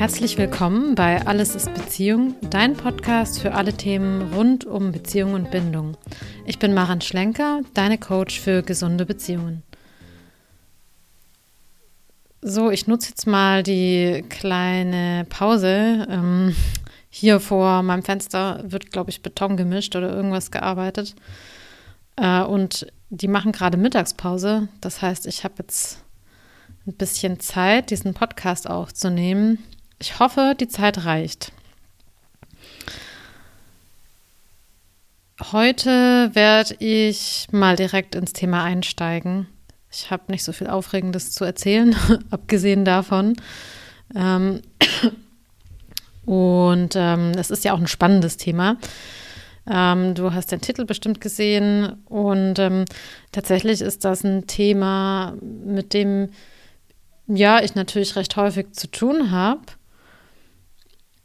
Herzlich willkommen bei Alles ist Beziehung, dein Podcast für alle Themen rund um Beziehung und Bindung. Ich bin Maren Schlenker, deine Coach für gesunde Beziehungen. So, ich nutze jetzt mal die kleine Pause. Ähm, hier vor meinem Fenster wird, glaube ich, Beton gemischt oder irgendwas gearbeitet. Äh, und die machen gerade Mittagspause. Das heißt, ich habe jetzt ein bisschen Zeit, diesen Podcast aufzunehmen. Ich hoffe, die Zeit reicht. Heute werde ich mal direkt ins Thema einsteigen. Ich habe nicht so viel Aufregendes zu erzählen, abgesehen davon. Ähm und ähm, es ist ja auch ein spannendes Thema. Ähm, du hast den Titel bestimmt gesehen und ähm, tatsächlich ist das ein Thema, mit dem ja ich natürlich recht häufig zu tun habe.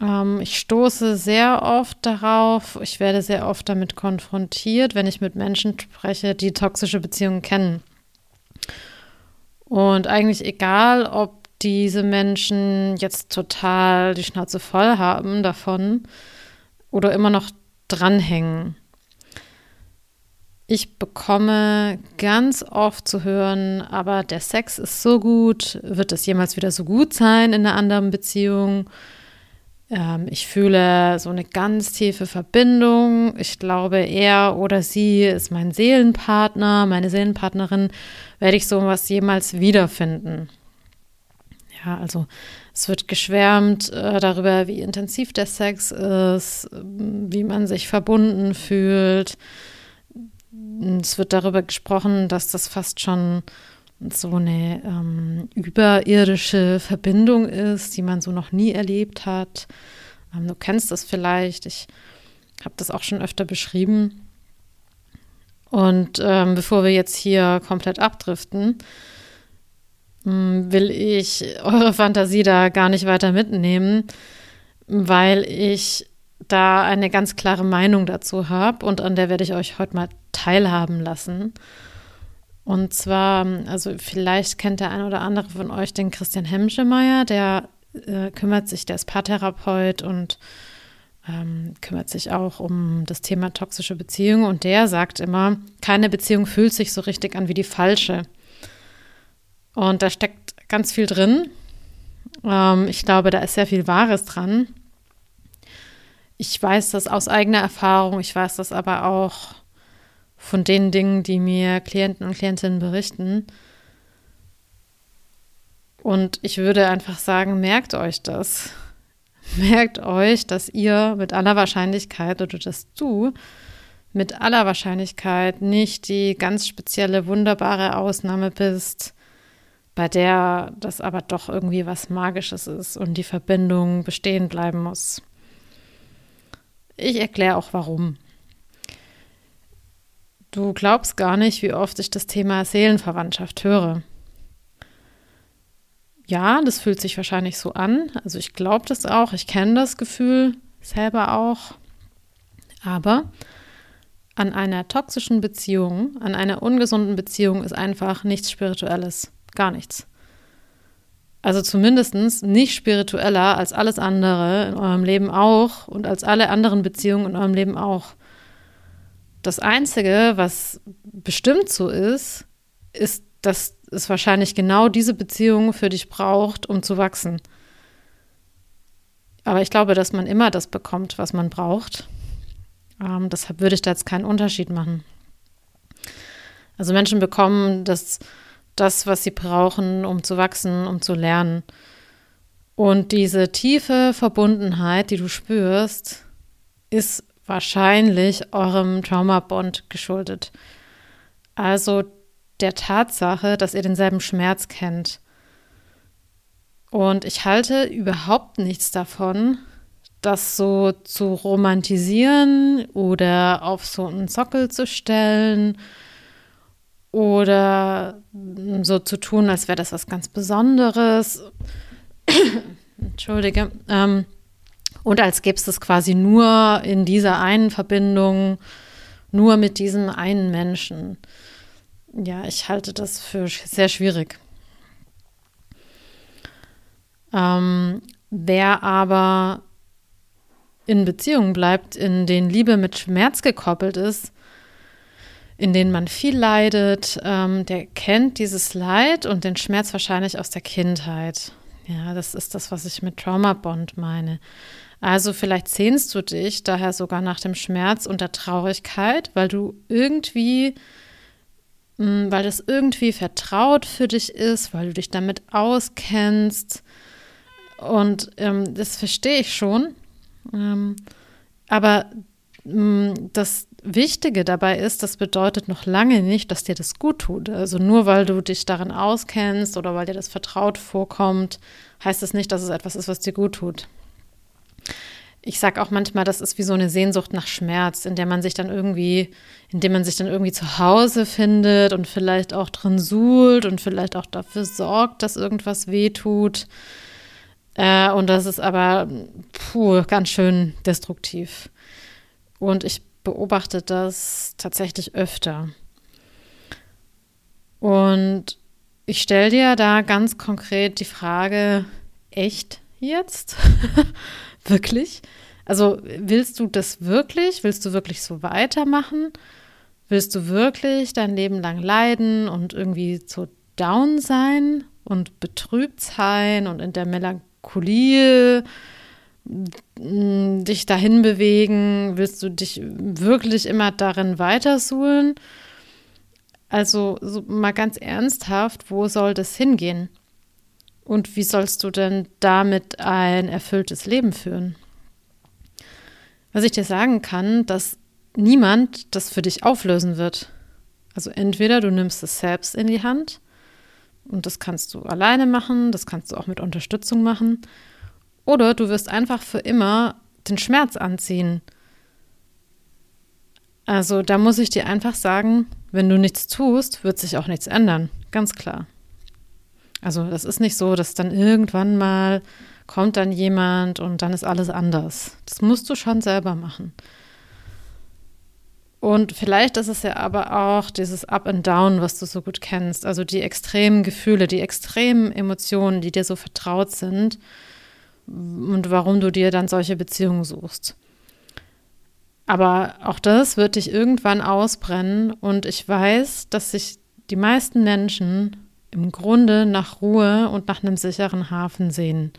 Ähm, ich stoße sehr oft darauf, ich werde sehr oft damit konfrontiert, wenn ich mit Menschen spreche, die toxische Beziehungen kennen. Und eigentlich egal, ob diese Menschen jetzt total die Schnauze voll haben davon oder immer noch dranhängen. Ich bekomme ganz oft zu hören, aber der Sex ist so gut, wird es jemals wieder so gut sein in einer anderen Beziehung? Ähm, ich fühle so eine ganz tiefe Verbindung. Ich glaube, er oder sie ist mein Seelenpartner, meine Seelenpartnerin. Werde ich sowas jemals wiederfinden? Ja, also es wird geschwärmt äh, darüber, wie intensiv der Sex ist, wie man sich verbunden fühlt. Es wird darüber gesprochen, dass das fast schon so eine ähm, überirdische Verbindung ist, die man so noch nie erlebt hat. Ähm, du kennst das vielleicht. Ich habe das auch schon öfter beschrieben. Und ähm, bevor wir jetzt hier komplett abdriften, hm, will ich eure Fantasie da gar nicht weiter mitnehmen, weil ich da eine ganz klare Meinung dazu habe und an der werde ich euch heute mal teilhaben lassen. Und zwar, also vielleicht kennt der eine oder andere von euch den Christian Hemschemeyer, der äh, kümmert sich, der ist Paartherapeut und ähm, kümmert sich auch um das Thema toxische Beziehungen und der sagt immer, keine Beziehung fühlt sich so richtig an wie die falsche. Und da steckt ganz viel drin. Ähm, ich glaube, da ist sehr viel Wahres dran. Ich weiß das aus eigener Erfahrung, ich weiß das aber auch von den Dingen, die mir Klienten und Klientinnen berichten. Und ich würde einfach sagen, merkt euch das. Merkt euch, dass ihr mit aller Wahrscheinlichkeit oder dass du mit aller Wahrscheinlichkeit nicht die ganz spezielle, wunderbare Ausnahme bist, bei der das aber doch irgendwie was Magisches ist und die Verbindung bestehen bleiben muss. Ich erkläre auch warum. Du glaubst gar nicht, wie oft ich das Thema Seelenverwandtschaft höre. Ja, das fühlt sich wahrscheinlich so an. Also ich glaube das auch, ich kenne das Gefühl selber auch. Aber an einer toxischen Beziehung, an einer ungesunden Beziehung ist einfach nichts Spirituelles. Gar nichts. Also zumindest nicht spiritueller als alles andere in eurem Leben auch und als alle anderen Beziehungen in eurem Leben auch. Das Einzige, was bestimmt so ist, ist, dass es wahrscheinlich genau diese Beziehung für dich braucht, um zu wachsen. Aber ich glaube, dass man immer das bekommt, was man braucht. Ähm, deshalb würde ich da jetzt keinen Unterschied machen. Also Menschen bekommen das das, was sie brauchen, um zu wachsen, um zu lernen. Und diese tiefe Verbundenheit, die du spürst, ist wahrscheinlich eurem Traumabond geschuldet. Also der Tatsache, dass ihr denselben Schmerz kennt. Und ich halte überhaupt nichts davon, das so zu romantisieren oder auf so einen Sockel zu stellen oder so zu tun, als wäre das was ganz Besonderes. Entschuldige. Ähm, und als gäbe es das quasi nur in dieser einen Verbindung, nur mit diesem einen Menschen. Ja, ich halte das für sehr schwierig. Ähm, Wer aber in Beziehungen bleibt, in denen Liebe mit Schmerz gekoppelt ist, in denen man viel leidet, ähm, der kennt dieses Leid und den Schmerz wahrscheinlich aus der Kindheit. Ja, das ist das, was ich mit Trauma Bond meine. Also vielleicht sehnst du dich daher sogar nach dem Schmerz und der Traurigkeit, weil du irgendwie, mm, weil das irgendwie vertraut für dich ist, weil du dich damit auskennst. Und ähm, das verstehe ich schon. Ähm, aber mh, mm, das Wichtige dabei ist, das bedeutet noch lange nicht, dass dir das gut tut. Also nur weil du dich darin auskennst oder weil dir das vertraut vorkommt, heißt das nicht, dass es etwas ist, was dir gut tut. Ich sage auch manchmal, das ist wie so eine Sehnsucht nach Schmerz, in der man sich dann irgendwie, in dem man sich dann irgendwie zu Hause findet und vielleicht auch drin suhlt und vielleicht auch dafür sorgt, dass irgendwas wehtut. Äh, und das ist aber puh, ganz schön destruktiv. Und ich beobachte das tatsächlich öfter. Und ich stelle dir da ganz konkret die Frage, echt jetzt? wirklich? Also willst du das wirklich? Willst du wirklich so weitermachen? Willst du wirklich dein Leben lang leiden und irgendwie so down sein und betrübt sein und in der Melancholie dich dahin bewegen? Willst du dich wirklich immer darin weitersuhlen? Also so mal ganz ernsthaft, wo soll das hingehen? Und wie sollst du denn damit ein erfülltes Leben führen? Was ich dir sagen kann, dass niemand das für dich auflösen wird. Also entweder du nimmst es selbst in die Hand und das kannst du alleine machen, das kannst du auch mit Unterstützung machen, oder du wirst einfach für immer den Schmerz anziehen. Also da muss ich dir einfach sagen, wenn du nichts tust, wird sich auch nichts ändern. Ganz klar. Also das ist nicht so, dass dann irgendwann mal kommt dann jemand und dann ist alles anders. Das musst du schon selber machen. Und vielleicht ist es ja aber auch dieses Up and Down, was du so gut kennst. Also die extremen Gefühle, die extremen Emotionen, die dir so vertraut sind und warum du dir dann solche Beziehungen suchst. Aber auch das wird dich irgendwann ausbrennen und ich weiß, dass sich die meisten Menschen im Grunde nach Ruhe und nach einem sicheren Hafen sehen.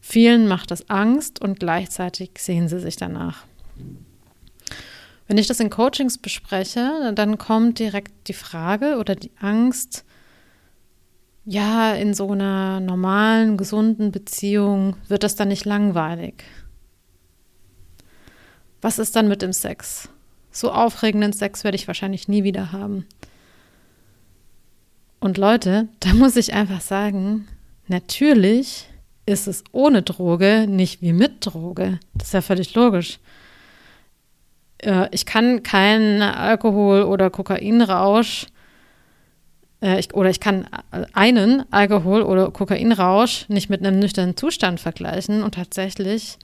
Vielen macht das Angst und gleichzeitig sehen sie sich danach. Wenn ich das in Coachings bespreche, dann kommt direkt die Frage oder die Angst, ja, in so einer normalen, gesunden Beziehung wird das dann nicht langweilig. Was ist dann mit dem Sex? So aufregenden Sex werde ich wahrscheinlich nie wieder haben. Und Leute, da muss ich einfach sagen, natürlich ist es ohne Droge nicht wie mit Droge. Das ist ja völlig logisch. Äh, ich kann keinen Alkohol- oder Kokainrausch äh, oder ich kann einen Alkohol- oder Kokainrausch nicht mit einem nüchternen Zustand vergleichen und tatsächlich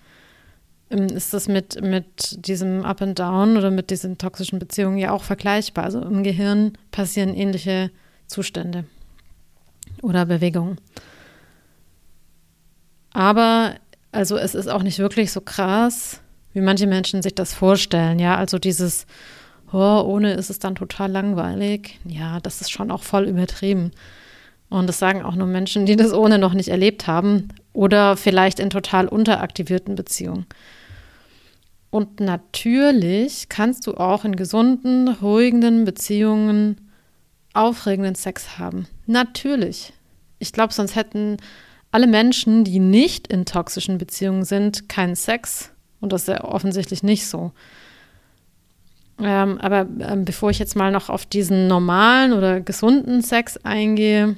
ähm, ist das mit, mit diesem Up and Down oder mit diesen toxischen Beziehungen ja auch vergleichbar. Also im Gehirn passieren ähnliche Zustände oder Bewegungen. Aber also es ist auch nicht wirklich so krass, wie manche Menschen sich das vorstellen. Ja, also dieses oh, ohne ist es dann total langweilig. Ja, das ist schon auch voll übertrieben. Und das sagen auch nur Menschen, die das ohne noch nicht erlebt haben oder vielleicht in total unteraktivierten Beziehungen. Und natürlich kannst du auch in gesunden, ruhigenden Beziehungen aufregenden Sex haben. Natürlich. Ich glaube, sonst hätten alle Menschen, die nicht in toxischen Beziehungen sind, keinen Sex. Und das ist ja offensichtlich nicht so. Ähm, aber ähm, bevor ich jetzt mal noch auf diesen normalen oder gesunden Sex eingehe,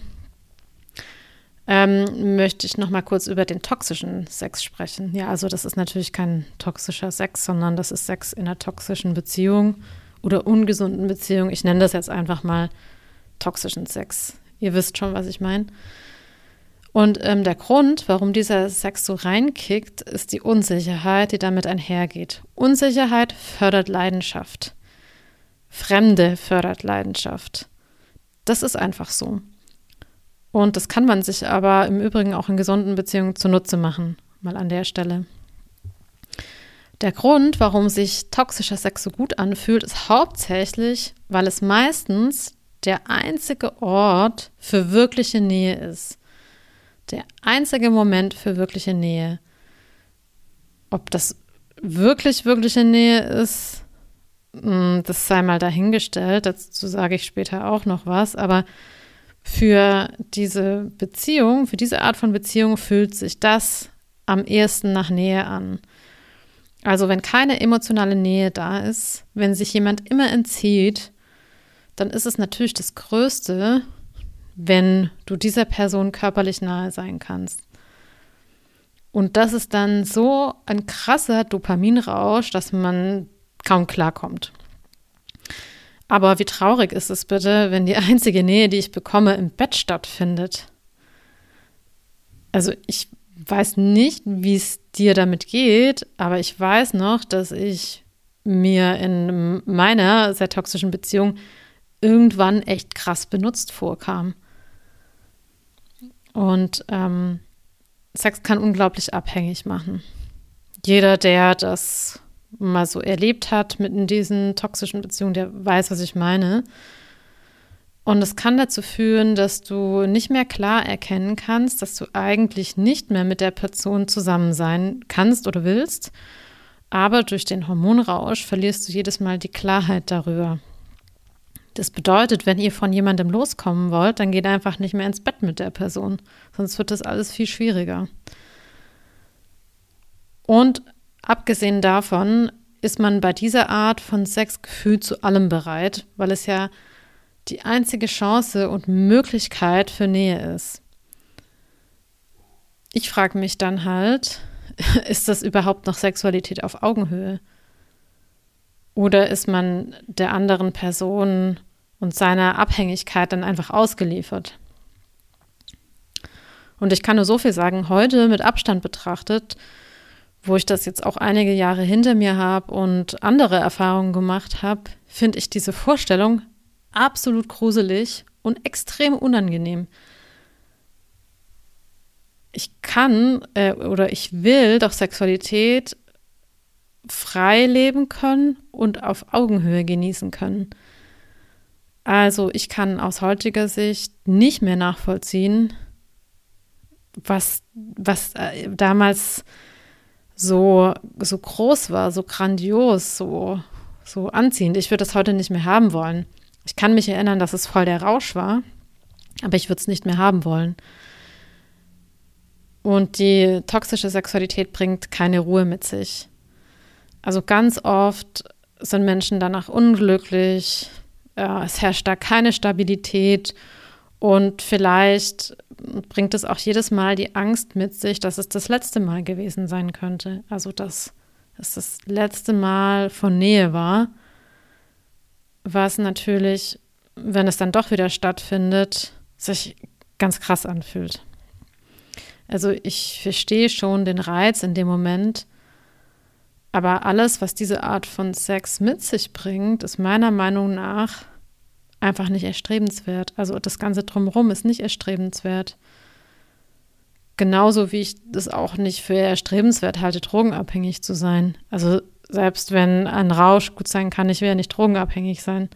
ähm, möchte ich noch mal kurz über den toxischen Sex sprechen. Ja, also das ist natürlich kein toxischer Sex, sondern das ist Sex in einer toxischen Beziehung oder ungesunden Beziehung. Ich nenne das jetzt einfach mal toxischen Sex. Ihr wisst schon, was ich meine. Und ähm, der Grund, warum dieser Sex so reinkickt, ist die Unsicherheit, die damit einhergeht. Unsicherheit fördert Leidenschaft. Fremde fördert Leidenschaft. Das ist einfach so. Und das kann man sich aber im Übrigen auch in gesunden Beziehungen zunutze machen, mal an der Stelle. Der Grund, warum sich toxischer Sex so gut anfühlt, ist hauptsächlich, weil es meistens der einzige Ort für wirkliche Nähe ist. Der einzige Moment für wirkliche Nähe. Ob das wirklich wirkliche Nähe ist, hm, das sei mal dahingestellt. Dazu sage ich später auch noch was. Aber für diese Beziehung, für diese Art von Beziehung fühlt sich das am ehesten nach Nähe an. Also wenn keine emotionale Nähe da ist, wenn sich jemand immer entzieht, dann ist es natürlich das Größte, wenn du dieser Person körperlich nahe sein kannst. Und das ist dann so ein krasser Dopaminrausch, dass man kaum klarkommt. Aber wie traurig ist es bitte, wenn die einzige Nähe, die ich bekomme, im Bett stattfindet? Also ich weiß nicht, wie es dir damit geht, aber ich weiß noch, dass ich mir in meiner sehr toxischen Beziehung irgendwann echt krass benutzt vorkam. Und ähm, Sex kann unglaublich abhängig machen. Jeder, der das mal so erlebt hat mit diesen toxischen Beziehungen, der weiß, was ich meine. Und es kann dazu führen, dass du nicht mehr klar erkennen kannst, dass du eigentlich nicht mehr mit der Person zusammen sein kannst oder willst. Aber durch den Hormonrausch verlierst du jedes Mal die Klarheit darüber. Das bedeutet, wenn ihr von jemandem loskommen wollt, dann geht einfach nicht mehr ins Bett mit der Person. Sonst wird das alles viel schwieriger. Und abgesehen davon ist man bei dieser Art von Sex gefühlt zu allem bereit, weil es ja die einzige Chance und Möglichkeit für Nähe ist. Ich frage mich dann halt, ist das überhaupt noch Sexualität auf Augenhöhe? Oder ist man der anderen Person und seiner Abhängigkeit dann einfach ausgeliefert? Und ich kann nur so viel sagen, heute mit Abstand betrachtet, wo ich das jetzt auch einige Jahre hinter mir habe und andere Erfahrungen gemacht habe, finde ich diese Vorstellung absolut gruselig und extrem unangenehm. Ich kann äh, oder ich will doch Sexualität frei leben können und auf Augenhöhe genießen können. Also ich kann aus heutiger Sicht nicht mehr nachvollziehen, was, was äh, damals so, so groß war, so grandios, so, so anziehend. Ich würde das heute nicht mehr haben wollen. Ich kann mich erinnern, dass es voll der Rausch war, aber ich würde es nicht mehr haben wollen. Und die toxische Sexualität bringt keine Ruhe mit sich. Also ganz oft sind Menschen danach unglücklich, es herrscht da keine Stabilität und vielleicht bringt es auch jedes Mal die Angst mit sich, dass es das letzte Mal gewesen sein könnte. Also dass es das letzte Mal von Nähe war was natürlich, wenn es dann doch wieder stattfindet, sich ganz krass anfühlt. Also ich verstehe schon den Reiz in dem Moment, aber alles, was diese Art von Sex mit sich bringt, ist meiner Meinung nach einfach nicht erstrebenswert. Also das Ganze drumherum ist nicht erstrebenswert. Genauso wie ich das auch nicht für erstrebenswert halte, drogenabhängig zu sein. Also selbst wenn ein Rausch gut sein kann, ich will ja nicht drogenabhängig sein.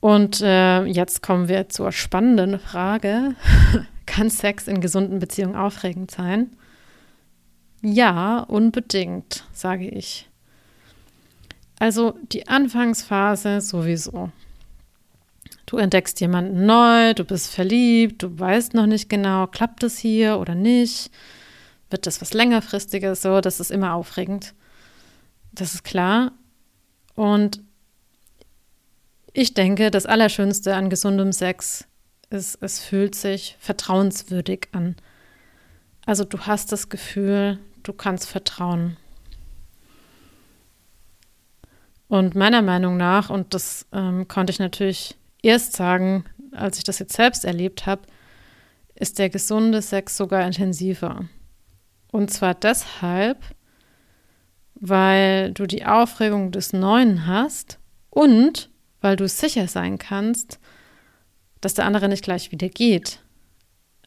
Und äh, jetzt kommen wir zur spannenden Frage. kann Sex in gesunden Beziehungen aufregend sein? Ja, unbedingt, sage ich. Also die Anfangsphase sowieso. Du entdeckst jemanden neu, du bist verliebt, du weißt noch nicht genau, klappt es hier oder nicht wird das was längerfristiges, so, das ist immer aufregend. Das ist klar. Und ich denke, das Allerschönste an gesundem Sex ist, es fühlt sich vertrauenswürdig an. Also du hast das Gefühl, du kannst vertrauen. Und meiner Meinung nach, und das ähm, konnte ich natürlich erst sagen, als ich das jetzt selbst erlebt habe, ist der gesunde Sex sogar intensiver. Und zwar deshalb, weil du die Aufregung des Neuen hast und weil du sicher sein kannst, dass der andere nicht gleich wieder geht.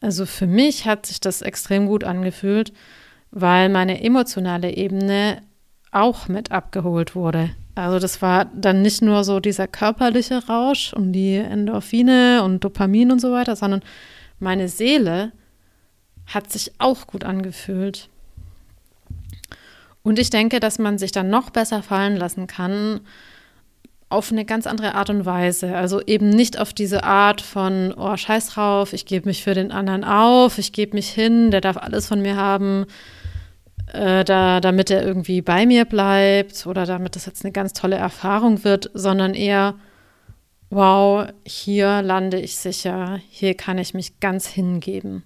Also für mich hat sich das extrem gut angefühlt, weil meine emotionale Ebene auch mit abgeholt wurde. Also das war dann nicht nur so dieser körperliche Rausch und die Endorphine und Dopamin und so weiter, sondern meine Seele hat sich auch gut angefühlt. Und ich denke, dass man sich dann noch besser fallen lassen kann auf eine ganz andere Art und Weise. Also eben nicht auf diese Art von, oh, scheiß drauf, ich gebe mich für den anderen auf, ich gebe mich hin, der darf alles von mir haben, äh, da, damit er irgendwie bei mir bleibt oder damit das jetzt eine ganz tolle Erfahrung wird, sondern eher, wow, hier lande ich sicher, hier kann ich mich ganz hingeben.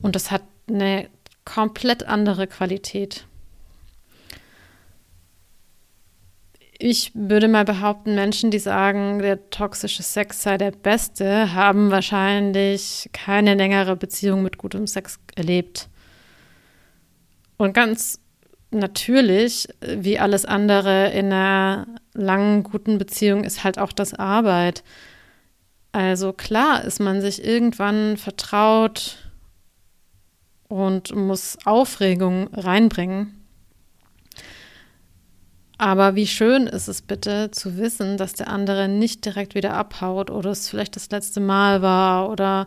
Und das hat eine komplett andere Qualität. Ich würde mal behaupten, Menschen, die sagen, der toxische Sex sei der beste, haben wahrscheinlich keine längere Beziehung mit gutem Sex erlebt. Und ganz natürlich, wie alles andere in einer langen, guten Beziehung, ist halt auch das Arbeit. Also klar ist man sich irgendwann vertraut und muss Aufregung reinbringen. Aber wie schön ist es bitte zu wissen, dass der andere nicht direkt wieder abhaut oder es vielleicht das letzte Mal war oder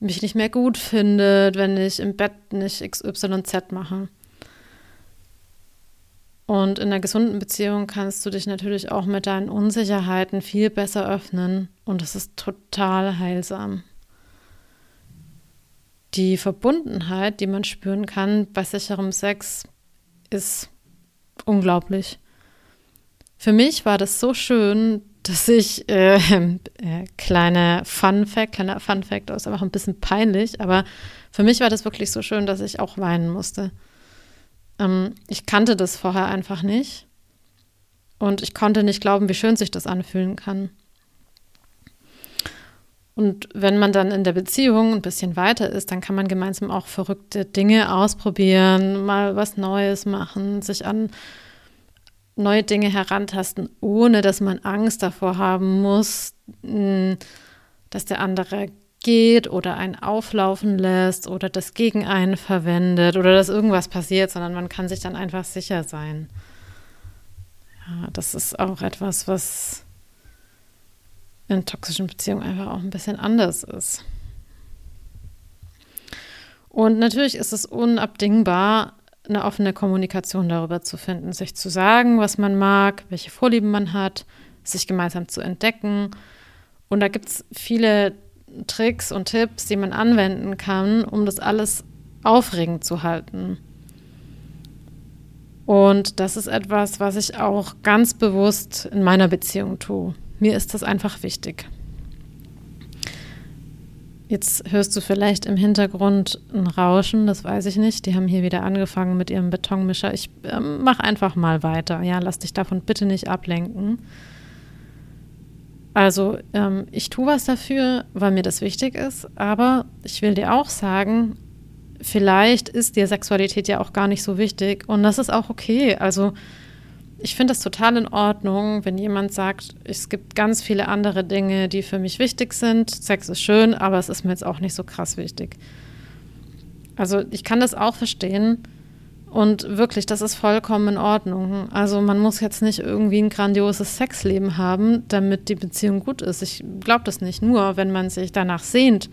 mich nicht mehr gut findet, wenn ich im Bett nicht XYZ mache. Und in einer gesunden Beziehung kannst du dich natürlich auch mit deinen Unsicherheiten viel besser öffnen und es ist total heilsam. Die Verbundenheit, die man spüren kann bei sicherem Sex, ist unglaublich. Für mich war das so schön, dass ich, äh, äh, kleine Fun Fact, kleiner Fun Fact, ist einfach ein bisschen peinlich, aber für mich war das wirklich so schön, dass ich auch weinen musste. Ähm, ich kannte das vorher einfach nicht und ich konnte nicht glauben, wie schön sich das anfühlen kann. Und wenn man dann in der Beziehung ein bisschen weiter ist, dann kann man gemeinsam auch verrückte Dinge ausprobieren, mal was Neues machen, sich an neue Dinge herantasten, ohne dass man Angst davor haben muss, hm, dass der andere geht oder einen auflaufen lässt oder das gegen einen verwendet oder dass irgendwas passiert, sondern man kann sich dann einfach sicher sein. Ja, das ist auch etwas, was in toxischen Beziehungen einfach auch ein bisschen anders ist. Und natürlich ist es unabdingbar, eine offene Kommunikation darüber zu finden, sich zu sagen, was man mag, welche Vorlieben man hat, sich gemeinsam zu entdecken. Und da gibt es viele Tricks und Tipps, die man anwenden kann, um das alles aufregend zu halten. Und das ist etwas, was ich auch ganz bewusst in meiner Beziehung tue. Mir ist das einfach wichtig. Jetzt hörst du vielleicht im Hintergrund ein Rauschen, das weiß ich nicht. Die haben hier wieder angefangen mit ihrem Betonmischer. Ich äh, mach einfach mal weiter. Ja, lass dich davon bitte nicht ablenken. Also ähm, ich tue was dafür, weil mir das wichtig ist, aber ich will dir auch sagen, vielleicht ist dir Sexualität ja auch gar nicht so wichtig und das ist auch okay. Also ich finde das total in Ordnung, wenn jemand sagt, es gibt ganz viele andere Dinge, die für mich wichtig sind. Sex ist schön, aber es ist mir jetzt auch nicht so krass wichtig. Also ich kann das auch verstehen. Und wirklich, das ist vollkommen in Ordnung. Also man muss jetzt nicht irgendwie ein grandioses Sexleben haben, damit die Beziehung gut ist. Ich glaube das nicht. Nur wenn man sich danach sehnt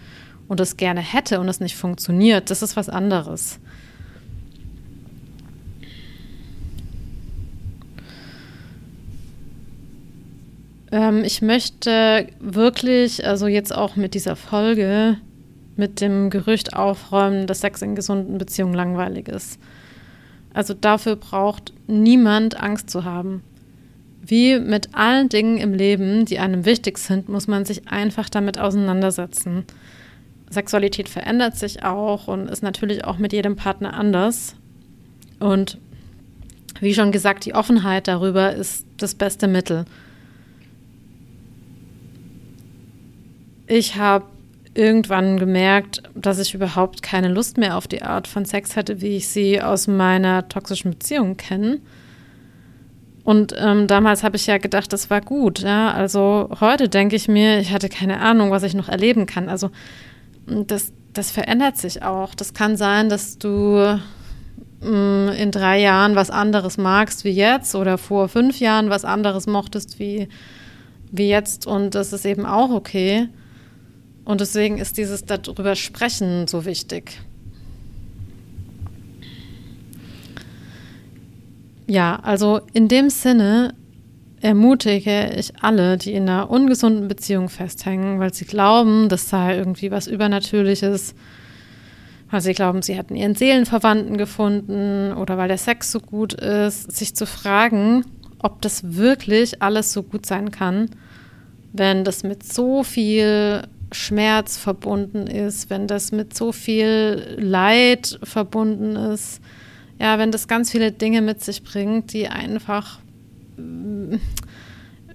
und es gerne hätte und es nicht funktioniert, das ist was anderes. Ähm, ich möchte wirklich, also jetzt auch mit dieser Folge, mit dem Gerücht aufräumen, dass Sex in gesunden Beziehungen langweilig ist. Also dafür braucht niemand Angst zu haben. Wie mit allen Dingen im Leben, die einem wichtig sind, muss man sich einfach damit auseinandersetzen. Sexualität verändert sich auch und ist natürlich auch mit jedem Partner anders. Und wie schon gesagt, die Offenheit darüber ist das beste Mittel. Ich habe irgendwann gemerkt, dass ich überhaupt keine Lust mehr auf die Art von Sex hatte, wie ich sie aus meiner toxischen Beziehung kenne. Und ähm, damals habe ich ja gedacht, das war gut. Ja? Also heute denke ich mir, ich hatte keine Ahnung, was ich noch erleben kann. Also das, das verändert sich auch. Das kann sein, dass du mh, in drei Jahren was anderes magst wie jetzt oder vor fünf Jahren was anderes mochtest wie, wie jetzt. Und das ist eben auch okay. Und deswegen ist dieses darüber sprechen so wichtig. Ja, also in dem Sinne ermutige ich alle, die in einer ungesunden Beziehung festhängen, weil sie glauben, das sei irgendwie was Übernatürliches, weil sie glauben, sie hätten ihren Seelenverwandten gefunden oder weil der Sex so gut ist, sich zu fragen, ob das wirklich alles so gut sein kann, wenn das mit so viel Schmerz verbunden ist, wenn das mit so viel Leid verbunden ist, ja, wenn das ganz viele Dinge mit sich bringt, die einfach mm,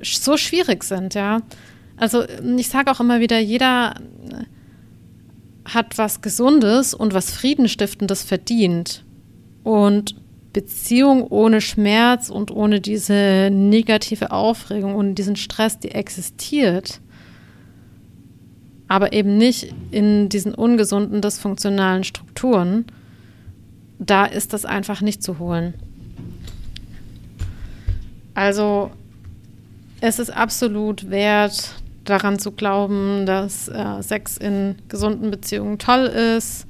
so schwierig sind, ja. Also ich sage auch immer wieder, jeder hat was Gesundes und was Friedenstiftendes verdient. Und Beziehung ohne Schmerz und ohne diese negative Aufregung, ohne diesen Stress, die existiert, aber eben nicht in diesen ungesunden, dysfunktionalen Strukturen, da ist das einfach nicht zu holen. Also es ist absolut wert, daran zu glauben, dass äh, Sex in gesunden Beziehungen toll ist.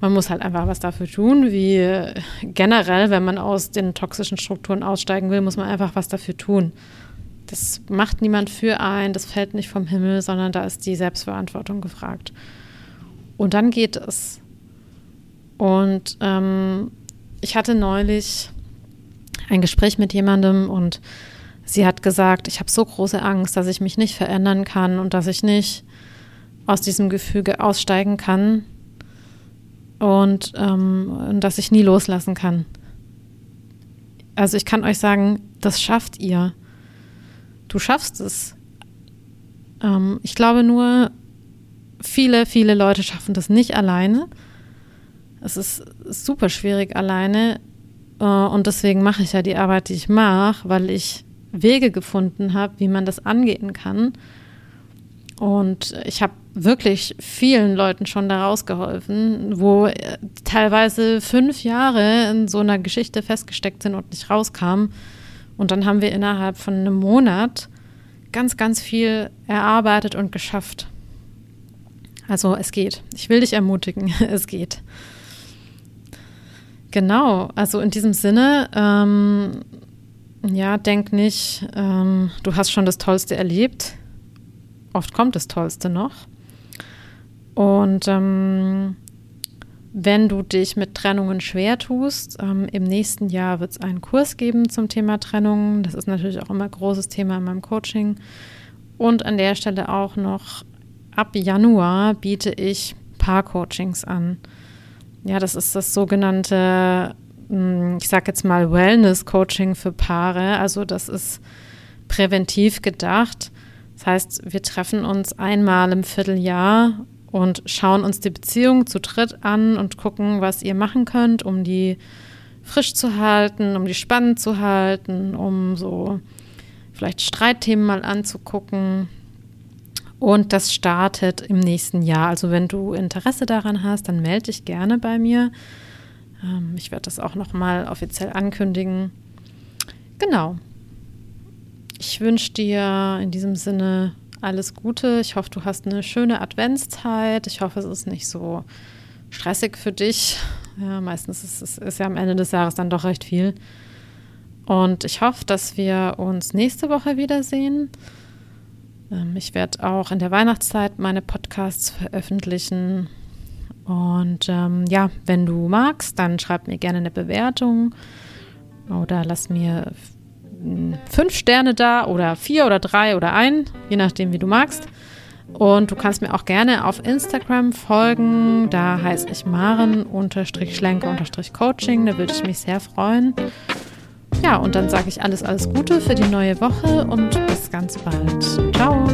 Man muss halt einfach was dafür tun, wie äh, generell, wenn man aus den toxischen Strukturen aussteigen will, muss man einfach was dafür tun. Das macht niemand für ein, das fällt nicht vom Himmel, sondern da ist die Selbstverantwortung gefragt. Und dann geht es. Und ähm, ich hatte neulich ein Gespräch mit jemandem und sie hat gesagt, ich habe so große Angst, dass ich mich nicht verändern kann und dass ich nicht aus diesem Gefüge aussteigen kann und, ähm, und dass ich nie loslassen kann. Also ich kann euch sagen, das schafft ihr. Du schaffst es. Ähm, ich glaube nur, viele, viele Leute schaffen das nicht alleine. Es ist super schwierig alleine. Äh, und deswegen mache ich ja die Arbeit, die ich mache, weil ich Wege gefunden habe, wie man das angehen kann. Und ich habe wirklich vielen Leuten schon daraus geholfen, wo äh, teilweise fünf Jahre in so einer Geschichte festgesteckt sind und nicht rauskamen. Und dann haben wir innerhalb von einem Monat ganz, ganz viel erarbeitet und geschafft. Also es geht. Ich will dich ermutigen, es geht. Genau, also in diesem Sinne, ähm, ja, denk nicht, ähm, du hast schon das Tollste erlebt. Oft kommt das Tollste noch. Und ähm, wenn du dich mit Trennungen schwer tust, ähm, im nächsten Jahr wird es einen Kurs geben zum Thema Trennungen. Das ist natürlich auch immer ein großes Thema in meinem Coaching. Und an der Stelle auch noch, ab Januar biete ich Paar-Coachings an. Ja, das ist das sogenannte, hm, ich sage jetzt mal Wellness-Coaching für Paare. Also das ist präventiv gedacht. Das heißt, wir treffen uns einmal im Vierteljahr und schauen uns die Beziehung zu dritt an und gucken, was ihr machen könnt, um die frisch zu halten, um die spannend zu halten, um so vielleicht Streitthemen mal anzugucken. Und das startet im nächsten Jahr. Also wenn du Interesse daran hast, dann melde dich gerne bei mir. Ähm, ich werde das auch nochmal offiziell ankündigen. Genau. Ich wünsche dir in diesem Sinne alles Gute. Ich hoffe, du hast eine schöne Adventszeit. Ich hoffe, es ist nicht so stressig für dich. Ja, meistens ist es ist ja am Ende des Jahres dann doch recht viel. Und ich hoffe, dass wir uns nächste Woche wiedersehen. Ähm, ich werde auch in der Weihnachtszeit meine Podcasts veröffentlichen. Und ähm, ja, wenn du magst, dann schreib mir gerne eine Bewertung oder lass mir fünf Sterne da oder vier oder drei oder ein, je nachdem, wie du magst. Und du kannst mir auch gerne auf Instagram folgen. Da heiße ich Maren-Schlenke-Coaching. Da würde ich mich sehr freuen. Ja, und dann sage ich alles, alles Gute für die neue Woche und bis ganz bald. Ciao.